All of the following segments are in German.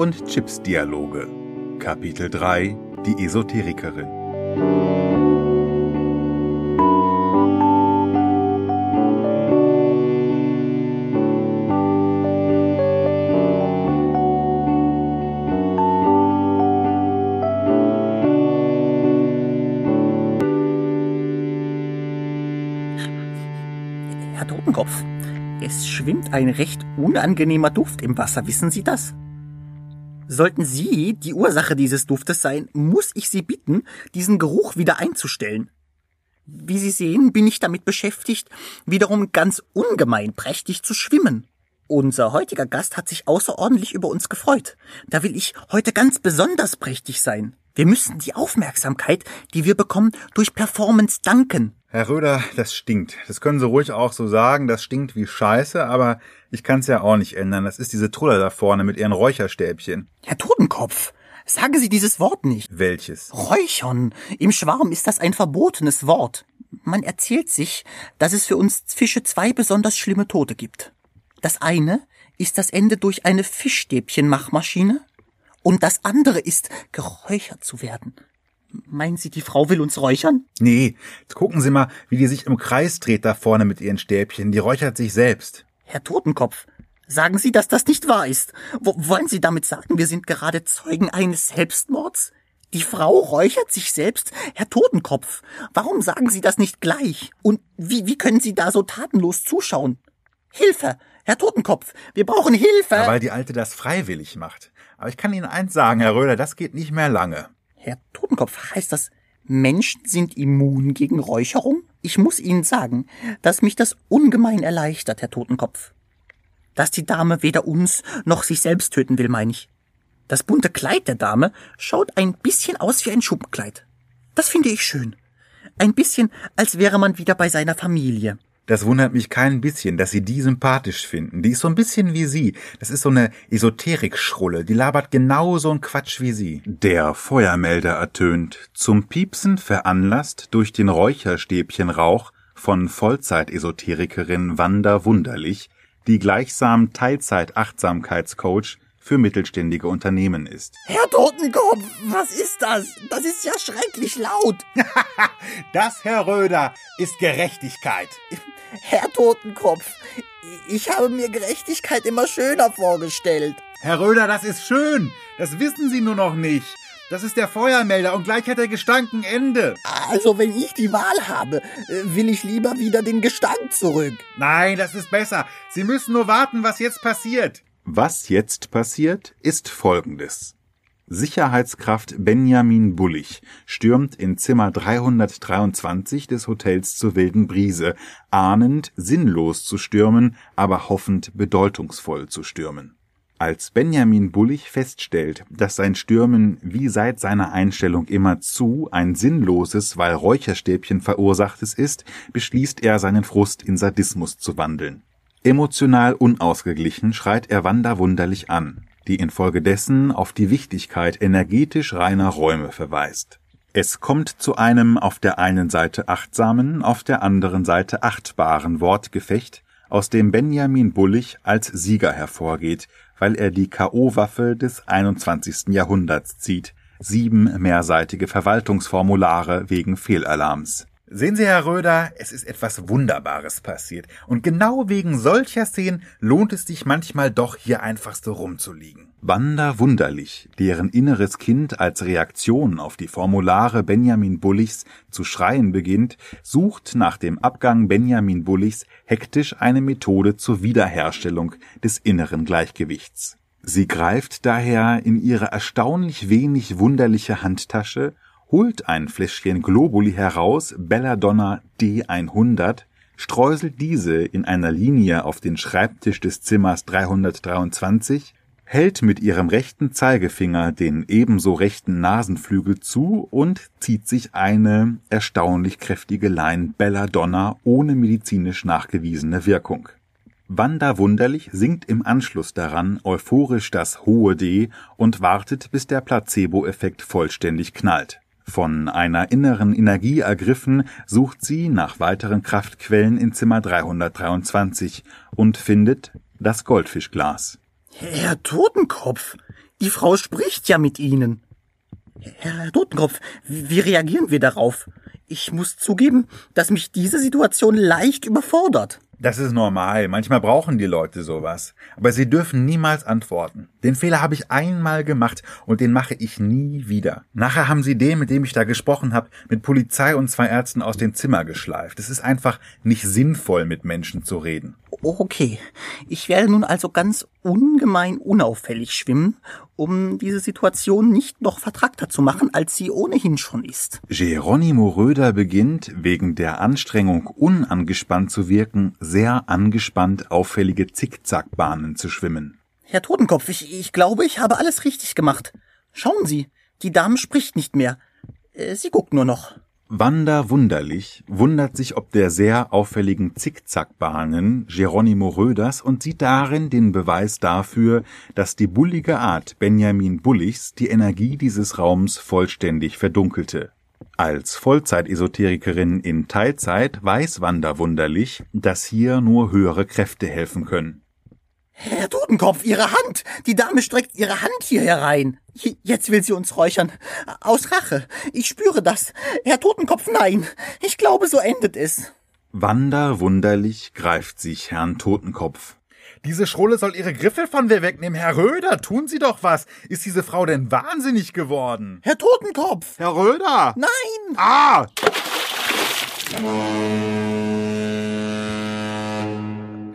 und Chips-Dialoge. Kapitel 3 Die Esoterikerin. Herr Totenkopf, es schwimmt ein recht unangenehmer Duft im Wasser, wissen Sie das? Sollten Sie die Ursache dieses Duftes sein, muss ich Sie bitten, diesen Geruch wieder einzustellen. Wie Sie sehen, bin ich damit beschäftigt, wiederum ganz ungemein prächtig zu schwimmen. Unser heutiger Gast hat sich außerordentlich über uns gefreut. Da will ich heute ganz besonders prächtig sein. Wir müssen die Aufmerksamkeit, die wir bekommen, durch Performance danken. Herr Röder, das stinkt. Das können Sie ruhig auch so sagen. Das stinkt wie Scheiße, aber ich kann's ja auch nicht ändern. Das ist diese Truller da vorne mit ihren Räucherstäbchen. Herr Totenkopf, sagen Sie dieses Wort nicht. Welches? Räuchern. Im Schwarm ist das ein verbotenes Wort. Man erzählt sich, dass es für uns Fische zwei besonders schlimme Tote gibt. Das eine ist das Ende durch eine Fischstäbchenmachmaschine und das andere ist, geräuchert zu werden. Meinen Sie, die Frau will uns räuchern? Nee, jetzt gucken Sie mal, wie die sich im Kreis dreht da vorne mit ihren Stäbchen. Die räuchert sich selbst. Herr Totenkopf, sagen Sie, dass das nicht wahr ist. Wo wollen Sie damit sagen, wir sind gerade Zeugen eines Selbstmords? Die Frau räuchert sich selbst? Herr Totenkopf, warum sagen Sie das nicht gleich? Und wie, wie können Sie da so tatenlos zuschauen? Hilfe! Herr Totenkopf, wir brauchen Hilfe! Ja, weil die Alte das freiwillig macht. Aber ich kann Ihnen eins sagen, Herr Röder, das geht nicht mehr lange. Herr Totenkopf, heißt das, Menschen sind immun gegen Räucherung? Ich muss Ihnen sagen, dass mich das ungemein erleichtert, Herr Totenkopf. Dass die Dame weder uns noch sich selbst töten will, meine ich. Das bunte Kleid der Dame schaut ein bisschen aus wie ein Schuppenkleid. Das finde ich schön. Ein bisschen, als wäre man wieder bei seiner Familie. Das wundert mich kein bisschen, dass Sie die sympathisch finden. Die ist so ein bisschen wie Sie. Das ist so eine Esoterik-Schrulle. Die labert genau so ein Quatsch wie Sie. Der Feuermelder ertönt, zum Piepsen veranlasst durch den Räucherstäbchenrauch von Vollzeit-Esoterikerin Wanda Wunderlich, die gleichsam Teilzeit-Achtsamkeitscoach für mittelständige Unternehmen ist. Herr Totenkopf, was ist das? Das ist ja schrecklich laut. Das, Herr Röder, ist Gerechtigkeit. Herr Totenkopf, ich habe mir Gerechtigkeit immer schöner vorgestellt. Herr Röder, das ist schön. Das wissen Sie nur noch nicht. Das ist der Feuermelder und gleich hat er Gestank ein Ende. Also, wenn ich die Wahl habe, will ich lieber wieder den Gestank zurück. Nein, das ist besser. Sie müssen nur warten, was jetzt passiert. Was jetzt passiert, ist Folgendes. Sicherheitskraft Benjamin Bullig stürmt in Zimmer 323 des Hotels zur wilden Brise, ahnend, sinnlos zu stürmen, aber hoffend bedeutungsvoll zu stürmen. Als Benjamin Bullig feststellt, dass sein Stürmen wie seit seiner Einstellung immer zu ein sinnloses, weil Räucherstäbchen verursachtes ist, beschließt er, seinen Frust in Sadismus zu wandeln. Emotional unausgeglichen schreit er Wanda wunderlich an, die infolgedessen auf die Wichtigkeit energetisch reiner Räume verweist. Es kommt zu einem auf der einen Seite achtsamen, auf der anderen Seite achtbaren Wortgefecht, aus dem Benjamin Bullig als Sieger hervorgeht, weil er die K.O.-Waffe des 21. Jahrhunderts zieht, sieben mehrseitige Verwaltungsformulare wegen Fehlalarms. Sehen Sie, Herr Röder, es ist etwas Wunderbares passiert. Und genau wegen solcher Szenen lohnt es sich manchmal doch hier einfach so rumzuliegen. Wanda Wunderlich, deren inneres Kind als Reaktion auf die Formulare Benjamin Bullichs zu schreien beginnt, sucht nach dem Abgang Benjamin Bullichs hektisch eine Methode zur Wiederherstellung des inneren Gleichgewichts. Sie greift daher in ihre erstaunlich wenig wunderliche Handtasche holt ein Fläschchen Globuli heraus, Belladonna D100, streuselt diese in einer Linie auf den Schreibtisch des Zimmers 323, hält mit ihrem rechten Zeigefinger den ebenso rechten Nasenflügel zu und zieht sich eine erstaunlich kräftige Line Belladonna ohne medizinisch nachgewiesene Wirkung. Wanda Wunderlich singt im Anschluss daran euphorisch das hohe D und wartet, bis der Placebo-Effekt vollständig knallt. Von einer inneren Energie ergriffen, sucht sie nach weiteren Kraftquellen in Zimmer 323 und findet das Goldfischglas. Herr Totenkopf, Die Frau spricht ja mit Ihnen. Herr Totenkopf, wie reagieren wir darauf? Ich muss zugeben, dass mich diese Situation leicht überfordert. Das ist normal. Manchmal brauchen die Leute sowas. Aber sie dürfen niemals antworten. Den Fehler habe ich einmal gemacht und den mache ich nie wieder. Nachher haben sie den, mit dem ich da gesprochen habe, mit Polizei und zwei Ärzten aus dem Zimmer geschleift. Es ist einfach nicht sinnvoll, mit Menschen zu reden. Okay. Ich werde nun also ganz ungemein unauffällig schwimmen, um diese Situation nicht noch vertragter zu machen, als sie ohnehin schon ist. Geronimo Röder beginnt, wegen der Anstrengung unangespannt zu wirken, sehr angespannt auffällige Zickzackbahnen zu schwimmen. Herr Totenkopf, ich, ich glaube, ich habe alles richtig gemacht. Schauen Sie, die Dame spricht nicht mehr. Äh, sie guckt nur noch. Wanda Wunderlich wundert sich ob der sehr auffälligen Zickzackbahnen Geronimo Röders und sieht darin den Beweis dafür, dass die bullige Art Benjamin Bullichs die Energie dieses Raums vollständig verdunkelte. Als Vollzeitesoterikerin in Teilzeit weiß Wanda Wunderlich, dass hier nur höhere Kräfte helfen können. Herr Totenkopf, Ihre Hand! Die Dame streckt ihre Hand hier herein. Jetzt will sie uns räuchern. Aus Rache. Ich spüre das. Herr Totenkopf, nein. Ich glaube, so endet es. Wanda wunderlich greift sich Herrn Totenkopf. Diese Schrulle soll ihre Griffel von mir wegnehmen. Herr Röder, tun Sie doch was. Ist diese Frau denn wahnsinnig geworden? Herr Totenkopf! Herr Röder! Nein! Ah!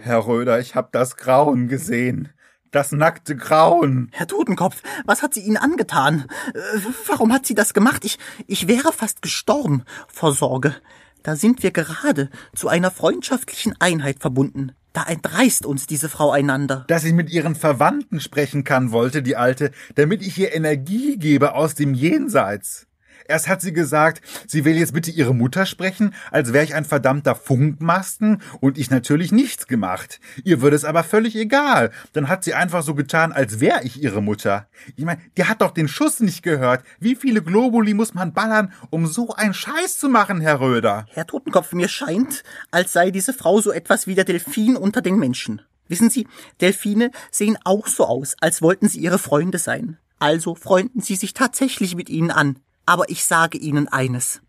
Herr Röder, ich hab das Grauen gesehen. Das nackte Grauen. Herr Totenkopf, was hat sie Ihnen angetan? Äh, warum hat sie das gemacht? Ich, ich wäre fast gestorben vor Sorge. Da sind wir gerade zu einer freundschaftlichen Einheit verbunden. Da entreißt uns diese Frau einander. Dass ich mit ihren Verwandten sprechen kann, wollte die Alte, damit ich ihr Energie gebe aus dem Jenseits. Erst hat sie gesagt, sie will jetzt bitte ihre Mutter sprechen, als wäre ich ein verdammter Funkmasten und ich natürlich nichts gemacht. Ihr würde es aber völlig egal. Dann hat sie einfach so getan, als wäre ich ihre Mutter. Ich meine, die hat doch den Schuss nicht gehört. Wie viele Globuli muss man ballern, um so einen Scheiß zu machen, Herr Röder? Herr Totenkopf, mir scheint, als sei diese Frau so etwas wie der Delfin unter den Menschen. Wissen Sie, Delfine sehen auch so aus, als wollten sie ihre Freunde sein. Also freunden sie sich tatsächlich mit ihnen an. Aber ich sage Ihnen eines.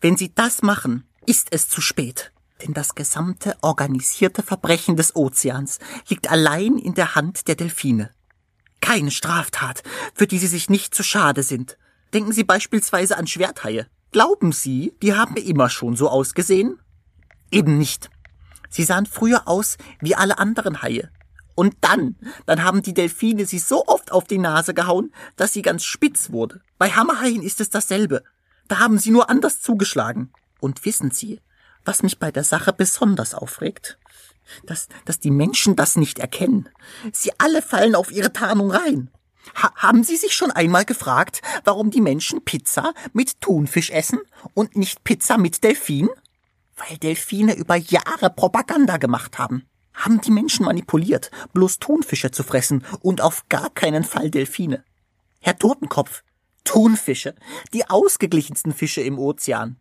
Wenn Sie das machen, ist es zu spät. Denn das gesamte organisierte Verbrechen des Ozeans liegt allein in der Hand der Delfine. Keine Straftat, für die sie sich nicht zu schade sind. Denken Sie beispielsweise an Schwerthaie. Glauben Sie, die haben immer schon so ausgesehen? Eben nicht. Sie sahen früher aus wie alle anderen Haie. Und dann, dann haben die Delfine sie so oft auf die Nase gehauen, dass sie ganz spitz wurde. Bei Hammerhaien ist es dasselbe. Da haben sie nur anders zugeschlagen. Und wissen Sie, was mich bei der Sache besonders aufregt? Dass, dass die Menschen das nicht erkennen. Sie alle fallen auf ihre Tarnung rein. Ha haben Sie sich schon einmal gefragt, warum die Menschen Pizza mit Thunfisch essen und nicht Pizza mit Delfin? Weil Delfine über Jahre Propaganda gemacht haben haben die Menschen manipuliert, bloß Thunfische zu fressen und auf gar keinen Fall Delfine. Herr Totenkopf, Thunfische, die ausgeglichensten Fische im Ozean.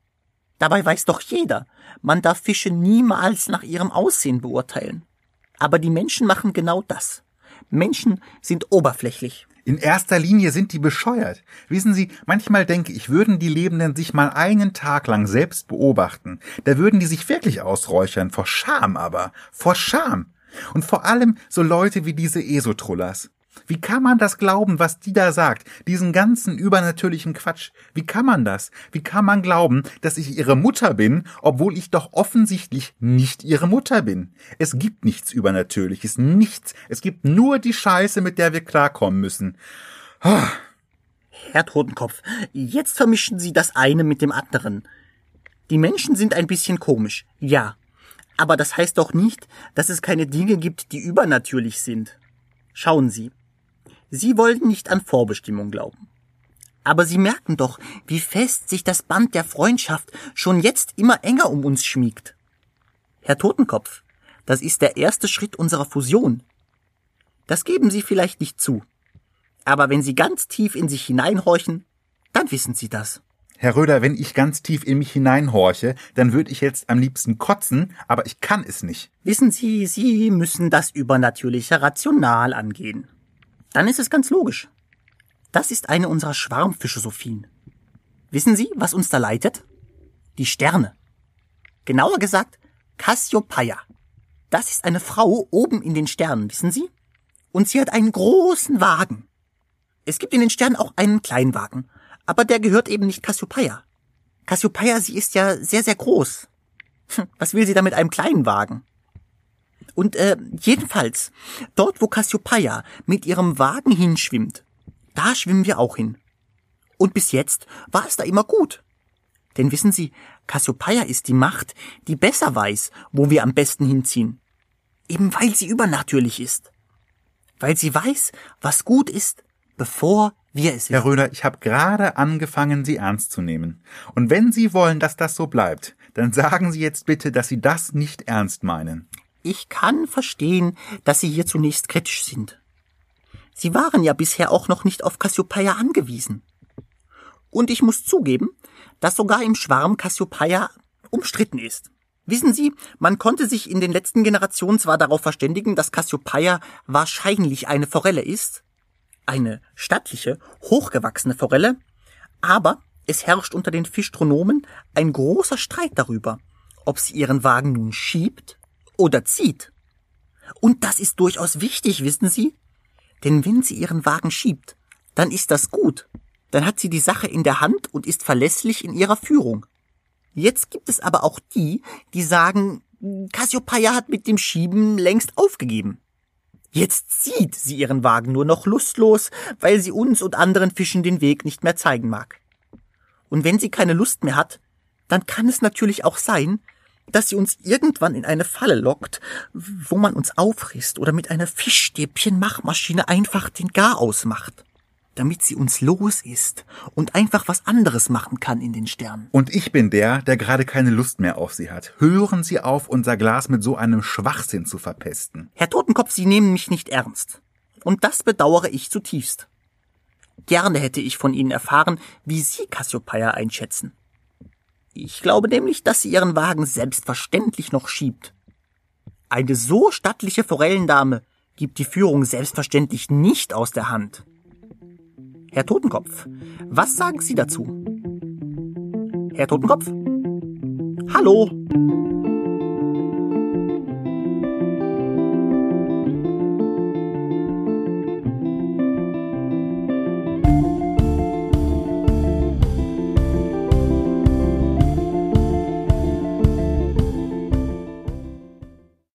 Dabei weiß doch jeder, man darf Fische niemals nach ihrem Aussehen beurteilen. Aber die Menschen machen genau das. Menschen sind oberflächlich. In erster Linie sind die bescheuert. Wissen Sie, manchmal denke ich, würden die Lebenden sich mal einen Tag lang selbst beobachten. Da würden die sich wirklich ausräuchern, vor Scham aber, vor Scham. Und vor allem so Leute wie diese Esotrullas. Wie kann man das glauben, was die da sagt? Diesen ganzen übernatürlichen Quatsch. Wie kann man das? Wie kann man glauben, dass ich ihre Mutter bin, obwohl ich doch offensichtlich nicht ihre Mutter bin? Es gibt nichts Übernatürliches, nichts. Es gibt nur die Scheiße, mit der wir klarkommen müssen. Oh. Herr Totenkopf, jetzt vermischen Sie das eine mit dem anderen. Die Menschen sind ein bisschen komisch, ja. Aber das heißt doch nicht, dass es keine Dinge gibt, die übernatürlich sind. Schauen Sie, Sie wollen nicht an Vorbestimmung glauben. Aber Sie merken doch, wie fest sich das Band der Freundschaft schon jetzt immer enger um uns schmiegt. Herr Totenkopf, das ist der erste Schritt unserer Fusion. Das geben Sie vielleicht nicht zu. Aber wenn Sie ganz tief in sich hineinhorchen, dann wissen Sie das. Herr Röder, wenn ich ganz tief in mich hineinhorche, dann würde ich jetzt am liebsten kotzen, aber ich kann es nicht. Wissen Sie, Sie müssen das Übernatürliche rational angehen dann ist es ganz logisch. Das ist eine unserer Schwarmphilosophien. Wissen Sie, was uns da leitet? Die Sterne. Genauer gesagt, Cassiopeia. Das ist eine Frau oben in den Sternen, wissen Sie? Und sie hat einen großen Wagen. Es gibt in den Sternen auch einen kleinen Wagen, aber der gehört eben nicht Cassiopeia. Cassiopeia, sie ist ja sehr, sehr groß. Hm, was will sie da mit einem kleinen Wagen? Und äh, jedenfalls, dort wo Cassiopeia mit ihrem Wagen hinschwimmt, da schwimmen wir auch hin. Und bis jetzt war es da immer gut. Denn wissen Sie, Cassiopeia ist die Macht, die besser weiß, wo wir am besten hinziehen. Eben weil sie übernatürlich ist. Weil sie weiß, was gut ist, bevor wir es wissen. Herr Röder, ich habe gerade angefangen, Sie ernst zu nehmen. Und wenn Sie wollen, dass das so bleibt, dann sagen Sie jetzt bitte, dass Sie das nicht ernst meinen. Ich kann verstehen, dass Sie hier zunächst kritisch sind. Sie waren ja bisher auch noch nicht auf Cassiopeia angewiesen. Und ich muss zugeben, dass sogar im Schwarm Cassiopeia umstritten ist. Wissen Sie, man konnte sich in den letzten Generationen zwar darauf verständigen, dass Cassiopeia wahrscheinlich eine Forelle ist, eine stattliche, hochgewachsene Forelle, aber es herrscht unter den Fischtronomen ein großer Streit darüber, ob sie ihren Wagen nun schiebt oder zieht. Und das ist durchaus wichtig, wissen Sie? Denn wenn sie ihren Wagen schiebt, dann ist das gut. Dann hat sie die Sache in der Hand und ist verlässlich in ihrer Führung. Jetzt gibt es aber auch die, die sagen, Cassiopeia hat mit dem Schieben längst aufgegeben. Jetzt zieht sie ihren Wagen nur noch lustlos, weil sie uns und anderen Fischen den Weg nicht mehr zeigen mag. Und wenn sie keine Lust mehr hat, dann kann es natürlich auch sein, dass sie uns irgendwann in eine Falle lockt, wo man uns auffrisst oder mit einer Fischstäbchen-Machmaschine einfach den Garaus macht, damit sie uns los ist und einfach was anderes machen kann in den Sternen. Und ich bin der, der gerade keine Lust mehr auf sie hat. Hören Sie auf, unser Glas mit so einem Schwachsinn zu verpesten. Herr Totenkopf, Sie nehmen mich nicht ernst. Und das bedauere ich zutiefst. Gerne hätte ich von Ihnen erfahren, wie Sie Cassiopeia einschätzen. Ich glaube nämlich, dass sie ihren Wagen selbstverständlich noch schiebt. Eine so stattliche Forellendame gibt die Führung selbstverständlich nicht aus der Hand. Herr Totenkopf, was sagen Sie dazu? Herr Totenkopf? Hallo?